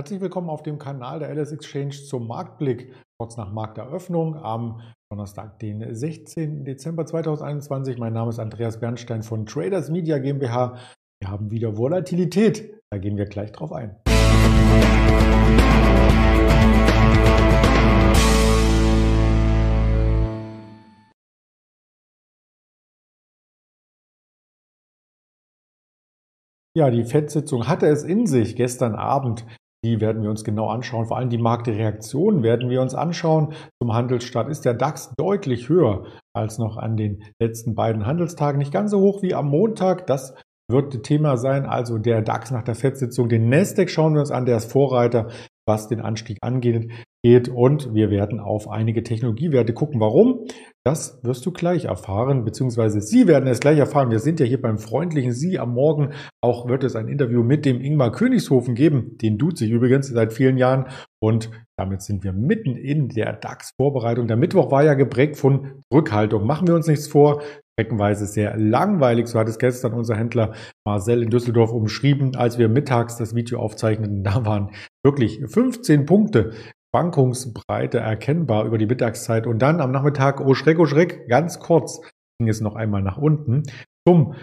Herzlich willkommen auf dem Kanal der LS Exchange zum Marktblick. Kurz nach Markteröffnung am Donnerstag, den 16. Dezember 2021. Mein Name ist Andreas Bernstein von Traders Media GmbH. Wir haben wieder Volatilität. Da gehen wir gleich drauf ein. Ja, die FED-Sitzung hatte es in sich gestern Abend. Die werden wir uns genau anschauen. Vor allem die Marktreaktion werden wir uns anschauen. Zum Handelsstart ist der DAX deutlich höher als noch an den letzten beiden Handelstagen. Nicht ganz so hoch wie am Montag. Das wird Thema sein. Also der DAX nach der FED-Sitzung. Den Nasdaq schauen wir uns an. Der ist Vorreiter, was den Anstieg angeht geht und wir werden auf einige Technologiewerte gucken. Warum? Das wirst du gleich erfahren, beziehungsweise Sie werden es gleich erfahren. Wir sind ja hier beim freundlichen Sie am Morgen. Auch wird es ein Interview mit dem Ingmar Königshofen geben. Den tut sich übrigens seit vielen Jahren. Und damit sind wir mitten in der DAX-Vorbereitung. Der Mittwoch war ja geprägt von Rückhaltung. Machen wir uns nichts vor streckenweise sehr langweilig. So hat es gestern unser Händler Marcel in Düsseldorf umschrieben, als wir mittags das Video aufzeichneten. Da waren wirklich 15 Punkte Schwankungsbreite erkennbar über die Mittagszeit. Und dann am Nachmittag, oh Schreck, oh Schreck, ganz kurz ging es noch einmal nach unten zum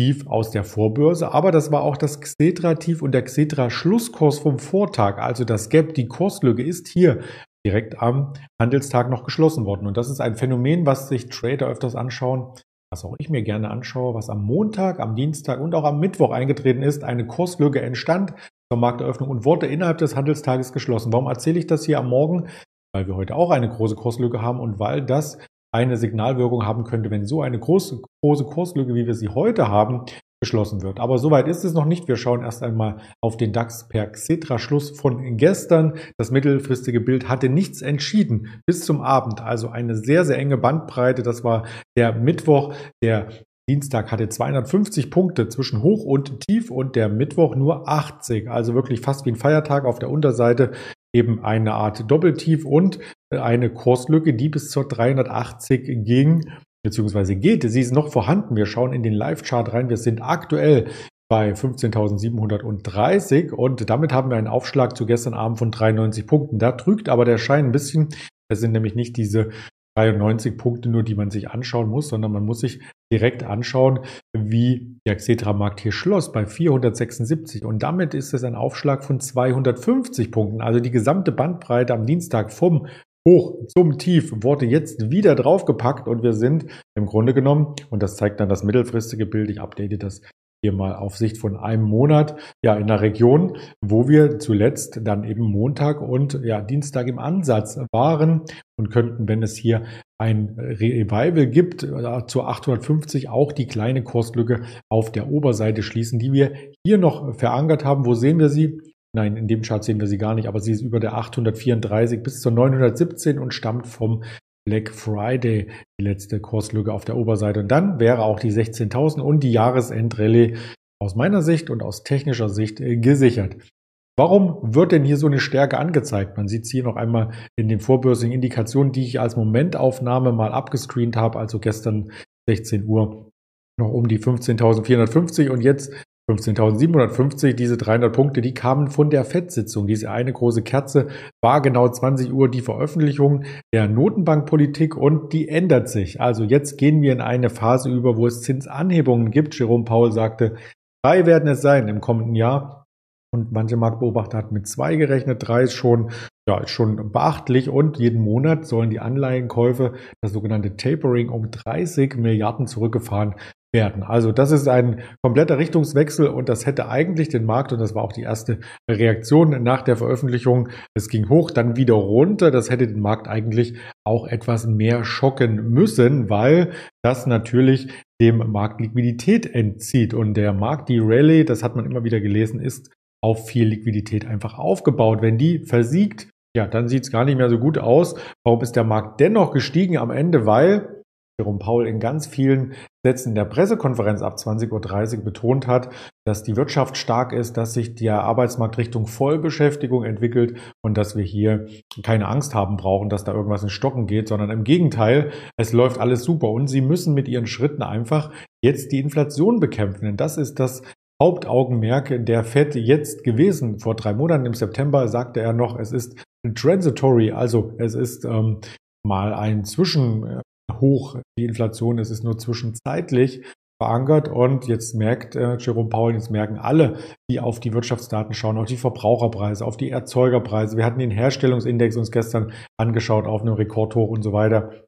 Tief aus der Vorbörse. Aber das war auch das Xetra-Tief und der Xetra-Schlusskurs vom Vortag. Also das Gap, die Kurslücke ist hier direkt am Handelstag noch geschlossen worden. Und das ist ein Phänomen, was sich Trader öfters anschauen, was auch ich mir gerne anschaue, was am Montag, am Dienstag und auch am Mittwoch eingetreten ist. Eine Kurslücke entstand zur Markteröffnung und wurde innerhalb des Handelstages geschlossen. Warum erzähle ich das hier am Morgen? Weil wir heute auch eine große Kurslücke haben und weil das eine Signalwirkung haben könnte, wenn so eine große, große Kurslücke, wie wir sie heute haben, geschlossen wird. Aber soweit ist es noch nicht. Wir schauen erst einmal auf den DAX per Xetra-Schluss von gestern. Das mittelfristige Bild hatte nichts entschieden bis zum Abend. Also eine sehr, sehr enge Bandbreite. Das war der Mittwoch, der Dienstag hatte 250 Punkte zwischen Hoch und Tief und der Mittwoch nur 80. Also wirklich fast wie ein Feiertag auf der Unterseite eben eine Art Doppeltief und eine Kurslücke, die bis zur 380 ging beziehungsweise geht. Sie ist noch vorhanden. Wir schauen in den Live-Chart rein. Wir sind aktuell bei 15.730 und damit haben wir einen Aufschlag zu gestern Abend von 93 Punkten. Da trügt aber der Schein ein bisschen. Es sind nämlich nicht diese 93 Punkte nur, die man sich anschauen muss, sondern man muss sich direkt anschauen, wie der Xetra-Markt hier schloss bei 476. Und damit ist es ein Aufschlag von 250 Punkten. Also die gesamte Bandbreite am Dienstag vom Hoch zum Tief wurde jetzt wieder draufgepackt und wir sind im Grunde genommen, und das zeigt dann das mittelfristige Bild, ich update das hier mal auf Sicht von einem Monat, ja, in der Region, wo wir zuletzt dann eben Montag und ja, Dienstag im Ansatz waren und könnten, wenn es hier ein Revival gibt, äh, zu 850 auch die kleine Kurslücke auf der Oberseite schließen, die wir hier noch verankert haben. Wo sehen wir sie? Nein, in dem Chart sehen wir sie gar nicht, aber sie ist über der 834 bis zur 917 und stammt vom Black Friday, die letzte Kurslücke auf der Oberseite. Und dann wäre auch die 16.000 und die Jahresendrallye aus meiner Sicht und aus technischer Sicht äh, gesichert. Warum wird denn hier so eine Stärke angezeigt? Man sieht es hier noch einmal in den vorbörsigen Indikationen, die ich als Momentaufnahme mal abgescreent habe, also gestern 16 Uhr noch um die 15.450 und jetzt 15.750, diese 300 Punkte, die kamen von der FED-Sitzung. Diese eine große Kerze war genau 20 Uhr die Veröffentlichung der Notenbankpolitik und die ändert sich. Also jetzt gehen wir in eine Phase über, wo es Zinsanhebungen gibt. Jerome Paul sagte, drei werden es sein im kommenden Jahr. Und manche Marktbeobachter hatten mit zwei gerechnet. Drei ist schon, ja, ist schon beachtlich. Und jeden Monat sollen die Anleihenkäufe, das sogenannte Tapering, um 30 Milliarden zurückgefahren werden. Also das ist ein kompletter Richtungswechsel und das hätte eigentlich den Markt, und das war auch die erste Reaktion nach der Veröffentlichung, es ging hoch, dann wieder runter, das hätte den Markt eigentlich auch etwas mehr schocken müssen, weil das natürlich dem Markt Liquidität entzieht. Und der Markt, die Rallye, das hat man immer wieder gelesen, ist auf viel Liquidität einfach aufgebaut. Wenn die versiegt, ja, dann sieht es gar nicht mehr so gut aus. Warum ist der Markt dennoch gestiegen am Ende? Weil Jerome Paul in ganz vielen Sätzen der Pressekonferenz ab 20.30 Uhr betont hat, dass die Wirtschaft stark ist, dass sich der Arbeitsmarkt Richtung Vollbeschäftigung entwickelt und dass wir hier keine Angst haben brauchen, dass da irgendwas in Stocken geht, sondern im Gegenteil, es läuft alles super und sie müssen mit ihren Schritten einfach jetzt die Inflation bekämpfen. Denn das ist das Hauptaugenmerk der Fed jetzt gewesen. Vor drei Monaten im September sagte er noch, es ist transitory, also es ist ähm, mal ein Zwischenhoch, die Inflation, es ist nur zwischenzeitlich verankert und jetzt merkt äh, Jerome Powell, jetzt merken alle, die auf die Wirtschaftsdaten schauen, auf die Verbraucherpreise, auf die Erzeugerpreise. Wir hatten den Herstellungsindex uns gestern angeschaut auf einem Rekordhoch und so weiter,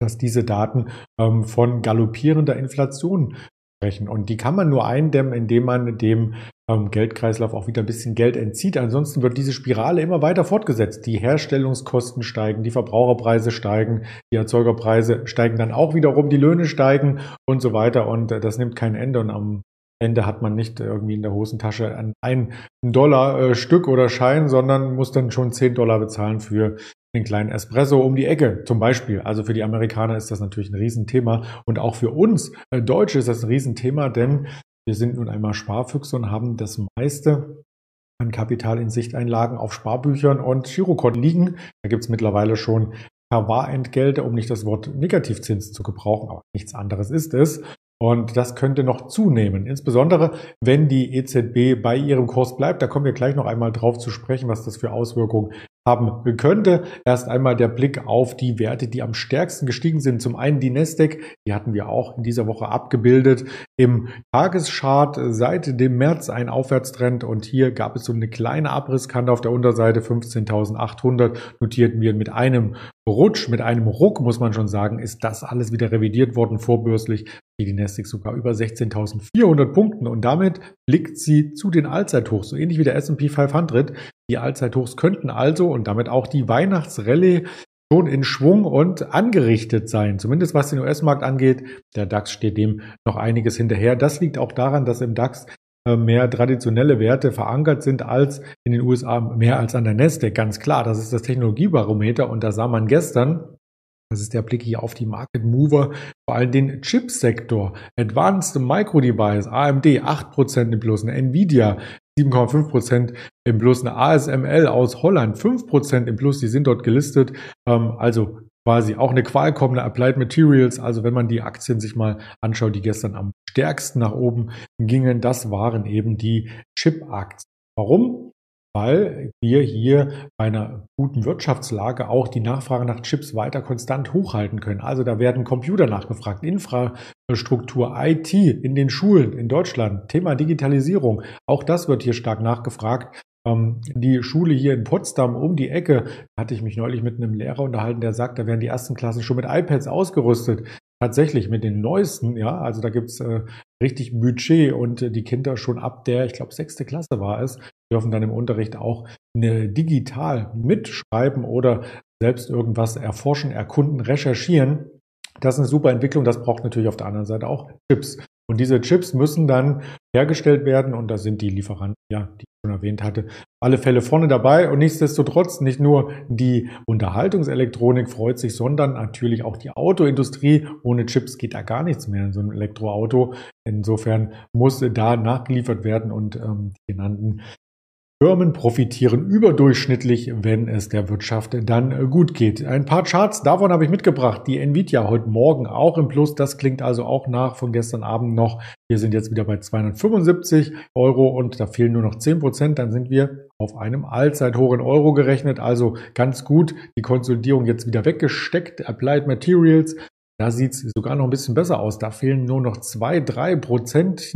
dass diese Daten ähm, von galoppierender Inflation. Und die kann man nur eindämmen, indem man dem ähm, Geldkreislauf auch wieder ein bisschen Geld entzieht. Ansonsten wird diese Spirale immer weiter fortgesetzt. Die Herstellungskosten steigen, die Verbraucherpreise steigen, die Erzeugerpreise steigen dann auch wiederum, die Löhne steigen und so weiter. Und äh, das nimmt kein Ende. Und am Ende hat man nicht irgendwie in der Hosentasche ein, ein Dollar äh, Stück oder Schein, sondern muss dann schon 10 Dollar bezahlen für den kleinen Espresso um die Ecke zum Beispiel. Also für die Amerikaner ist das natürlich ein Riesenthema und auch für uns äh, Deutsche ist das ein Riesenthema, denn wir sind nun einmal Sparfüchse und haben das meiste an Kapital in Sichteinlagen auf Sparbüchern und Girokonten liegen. Da gibt es mittlerweile schon KW-Entgelte, um nicht das Wort Negativzins zu gebrauchen, aber nichts anderes ist es. Und das könnte noch zunehmen, insbesondere wenn die EZB bei ihrem Kurs bleibt. Da kommen wir gleich noch einmal drauf zu sprechen, was das für Auswirkungen haben könnte. Erst einmal der Blick auf die Werte, die am stärksten gestiegen sind. Zum einen die Nasdaq, die hatten wir auch in dieser Woche abgebildet im Tageschart seit dem März ein Aufwärtstrend und hier gab es so eine kleine Abrisskante auf der Unterseite 15.800 notierten wir mit einem Rutsch, mit einem Ruck muss man schon sagen, ist das alles wieder revidiert worden vorbörslich die Nasdaq sogar über 16.400 Punkten und damit blickt sie zu den Allzeithochs, so ähnlich wie der S&P 500. Die Allzeithochs könnten also und damit auch die Weihnachtsrallye schon in Schwung und angerichtet sein, zumindest was den US-Markt angeht. Der DAX steht dem noch einiges hinterher. Das liegt auch daran, dass im DAX äh, mehr traditionelle Werte verankert sind als in den USA, mehr als an der Nasdaq. Ganz klar, das ist das Technologiebarometer und da sah man gestern, das ist der Blick hier auf die Market Mover, vor allem den Chipsektor. Advanced Micro Device, AMD 8% im Plus, Nvidia 7,5% im Plus, eine ASML aus Holland 5% im Plus, die sind dort gelistet. Ähm, also quasi auch eine Qualcomm, eine Applied Materials. Also wenn man die Aktien sich mal anschaut, die gestern am stärksten nach oben gingen, das waren eben die Chip-Aktien. Warum? Weil wir hier bei einer guten Wirtschaftslage auch die Nachfrage nach Chips weiter konstant hochhalten können. Also da werden Computer nachgefragt, Infrastruktur, IT in den Schulen in Deutschland, Thema Digitalisierung, auch das wird hier stark nachgefragt. Ähm, die Schule hier in Potsdam um die Ecke, hatte ich mich neulich mit einem Lehrer unterhalten, der sagt, da werden die ersten Klassen schon mit iPads ausgerüstet tatsächlich mit den neuesten, ja, also da gibt's äh, richtig Budget und äh, die Kinder schon ab der, ich glaube, sechste Klasse war es, dürfen dann im Unterricht auch digital mitschreiben oder selbst irgendwas erforschen, erkunden, recherchieren. Das ist eine super Entwicklung. Das braucht natürlich auf der anderen Seite auch Chips. Und diese Chips müssen dann hergestellt werden und da sind die Lieferanten, ja, die ich schon erwähnt hatte, alle Fälle vorne dabei. Und nichtsdestotrotz nicht nur die Unterhaltungselektronik freut sich, sondern natürlich auch die Autoindustrie. Ohne Chips geht da gar nichts mehr in so einem Elektroauto. Insofern muss da nachgeliefert werden und ähm, die genannten Firmen profitieren überdurchschnittlich, wenn es der Wirtschaft dann gut geht. Ein paar Charts davon habe ich mitgebracht. Die Nvidia heute Morgen auch im Plus. Das klingt also auch nach von gestern Abend noch. Wir sind jetzt wieder bei 275 Euro und da fehlen nur noch 10 Prozent. Dann sind wir auf einem Allzeithoch in Euro gerechnet. Also ganz gut. Die Konsolidierung jetzt wieder weggesteckt. Applied Materials. Da sieht es sogar noch ein bisschen besser aus. Da fehlen nur noch zwei, drei Prozent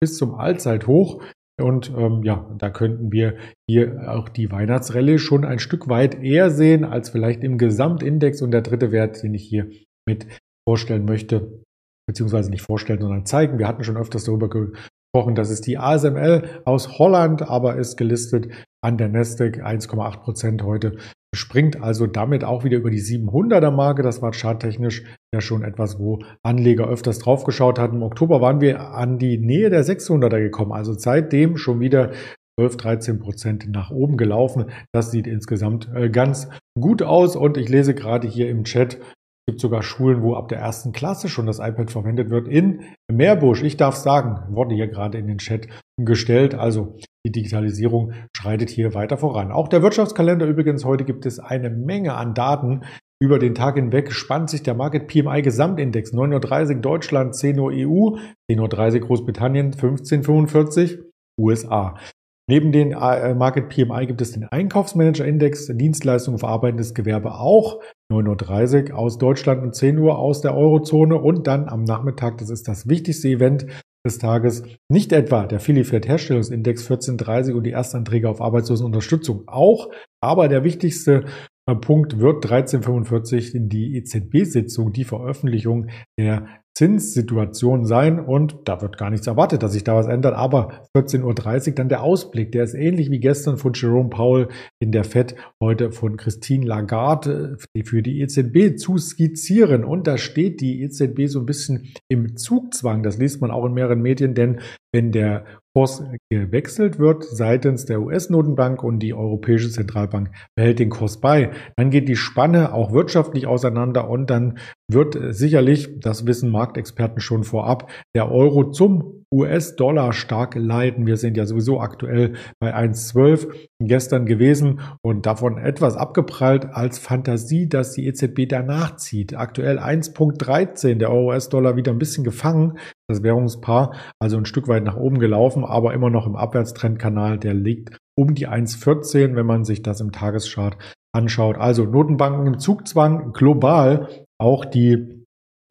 bis zum Allzeithoch. Und ähm, ja, da könnten wir hier auch die Weihnachtsrallye schon ein Stück weit eher sehen als vielleicht im Gesamtindex. Und der dritte Wert, den ich hier mit vorstellen möchte, beziehungsweise nicht vorstellen, sondern zeigen. Wir hatten schon öfters darüber gesprochen, das ist die ASML aus Holland, aber ist gelistet an der Nasdaq 1,8 Prozent heute springt also damit auch wieder über die 700er Marke. Das war charttechnisch ja schon etwas, wo Anleger öfters drauf geschaut hatten. Im Oktober waren wir an die Nähe der 600er gekommen. Also seitdem schon wieder 12, 13 Prozent nach oben gelaufen. Das sieht insgesamt äh, ganz gut aus. Und ich lese gerade hier im Chat, es gibt sogar Schulen, wo ab der ersten Klasse schon das iPad verwendet wird. In Meerbusch, ich darf sagen, wurde hier gerade in den Chat gestellt. Also die Digitalisierung schreitet hier weiter voran. Auch der Wirtschaftskalender übrigens, heute gibt es eine Menge an Daten, Über den Tag hinweg. Spannt sich der Market PMI Gesamtindex. 9.30 Uhr Deutschland, 10 Uhr EU, 10.30 Uhr Großbritannien, 15.45 USA. Neben den äh, Market PMI gibt es den Einkaufsmanager-Index, Dienstleistungen verarbeitendes Gewerbe auch, 9.30 Uhr aus Deutschland und 10 Uhr aus der Eurozone. Und dann am Nachmittag, das ist das wichtigste Event des Tages, nicht etwa der Philly-Fed Herstellungsindex 14.30 und die Erstanträge auf Arbeitslosenunterstützung auch, aber der wichtigste äh, Punkt wird 1345 in die EZB-Sitzung, die Veröffentlichung der Zinssituation sein und da wird gar nichts erwartet, dass sich da was ändert. Aber 14.30 Uhr dann der Ausblick, der ist ähnlich wie gestern von Jerome Powell in der FED, heute von Christine Lagarde für die EZB zu skizzieren. Und da steht die EZB so ein bisschen im Zugzwang. Das liest man auch in mehreren Medien, denn wenn der Kurs gewechselt wird seitens der US-Notenbank und die Europäische Zentralbank behält den Kurs bei. Dann geht die Spanne auch wirtschaftlich auseinander und dann wird sicherlich, das wissen Marktexperten schon vorab, der Euro zum US-Dollar stark leiden. Wir sind ja sowieso aktuell bei 1,12 gestern gewesen und davon etwas abgeprallt als Fantasie, dass die EZB danach zieht. Aktuell 1,13, der Euro-US-Dollar wieder ein bisschen gefangen, das Währungspaar, also ein Stück weit nach oben gelaufen, aber immer noch im Abwärtstrendkanal, der liegt um die 1,14, wenn man sich das im Tageschart anschaut. Also Notenbanken im Zugzwang global, auch die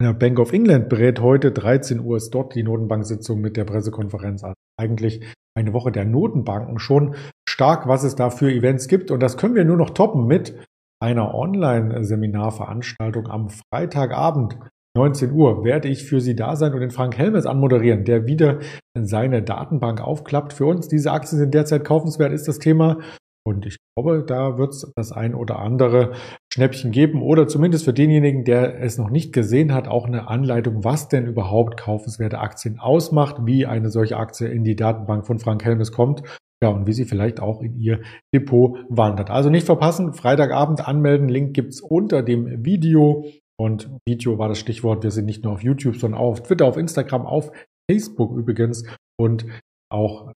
ja, Bank of England berät heute 13 Uhr ist dort die Notenbank-Sitzung mit der Pressekonferenz an. Eigentlich eine Woche der Notenbanken schon stark, was es da für Events gibt. Und das können wir nur noch toppen mit einer Online-Seminarveranstaltung am Freitagabend. 19 Uhr werde ich für Sie da sein und den Frank Helmes anmoderieren, der wieder seine Datenbank aufklappt. Für uns, diese Aktien sind derzeit kaufenswert, ist das Thema. Und ich glaube, da wird es das ein oder andere Schnäppchen geben oder zumindest für denjenigen, der es noch nicht gesehen hat, auch eine Anleitung, was denn überhaupt kaufenswerte Aktien ausmacht, wie eine solche Aktie in die Datenbank von Frank Helmes kommt. Ja, und wie sie vielleicht auch in ihr Depot wandert. Also nicht verpassen, Freitagabend anmelden. Link gibt's unter dem Video. Und Video war das Stichwort. Wir sind nicht nur auf YouTube, sondern auch auf Twitter, auf Instagram, auf Facebook übrigens und auch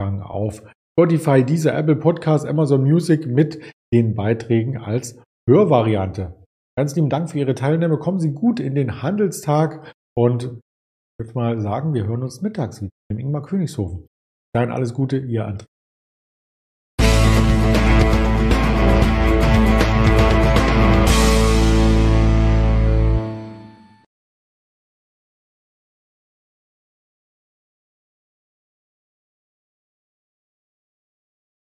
auf Spotify, dieser Apple Podcast, Amazon Music mit den Beiträgen als Hörvariante. Ganz lieben Dank für Ihre Teilnahme. Kommen Sie gut in den Handelstag und ich würde mal sagen, wir hören uns mittags wieder im Ingmar Königshofen. Dann alles Gute, Ihr André.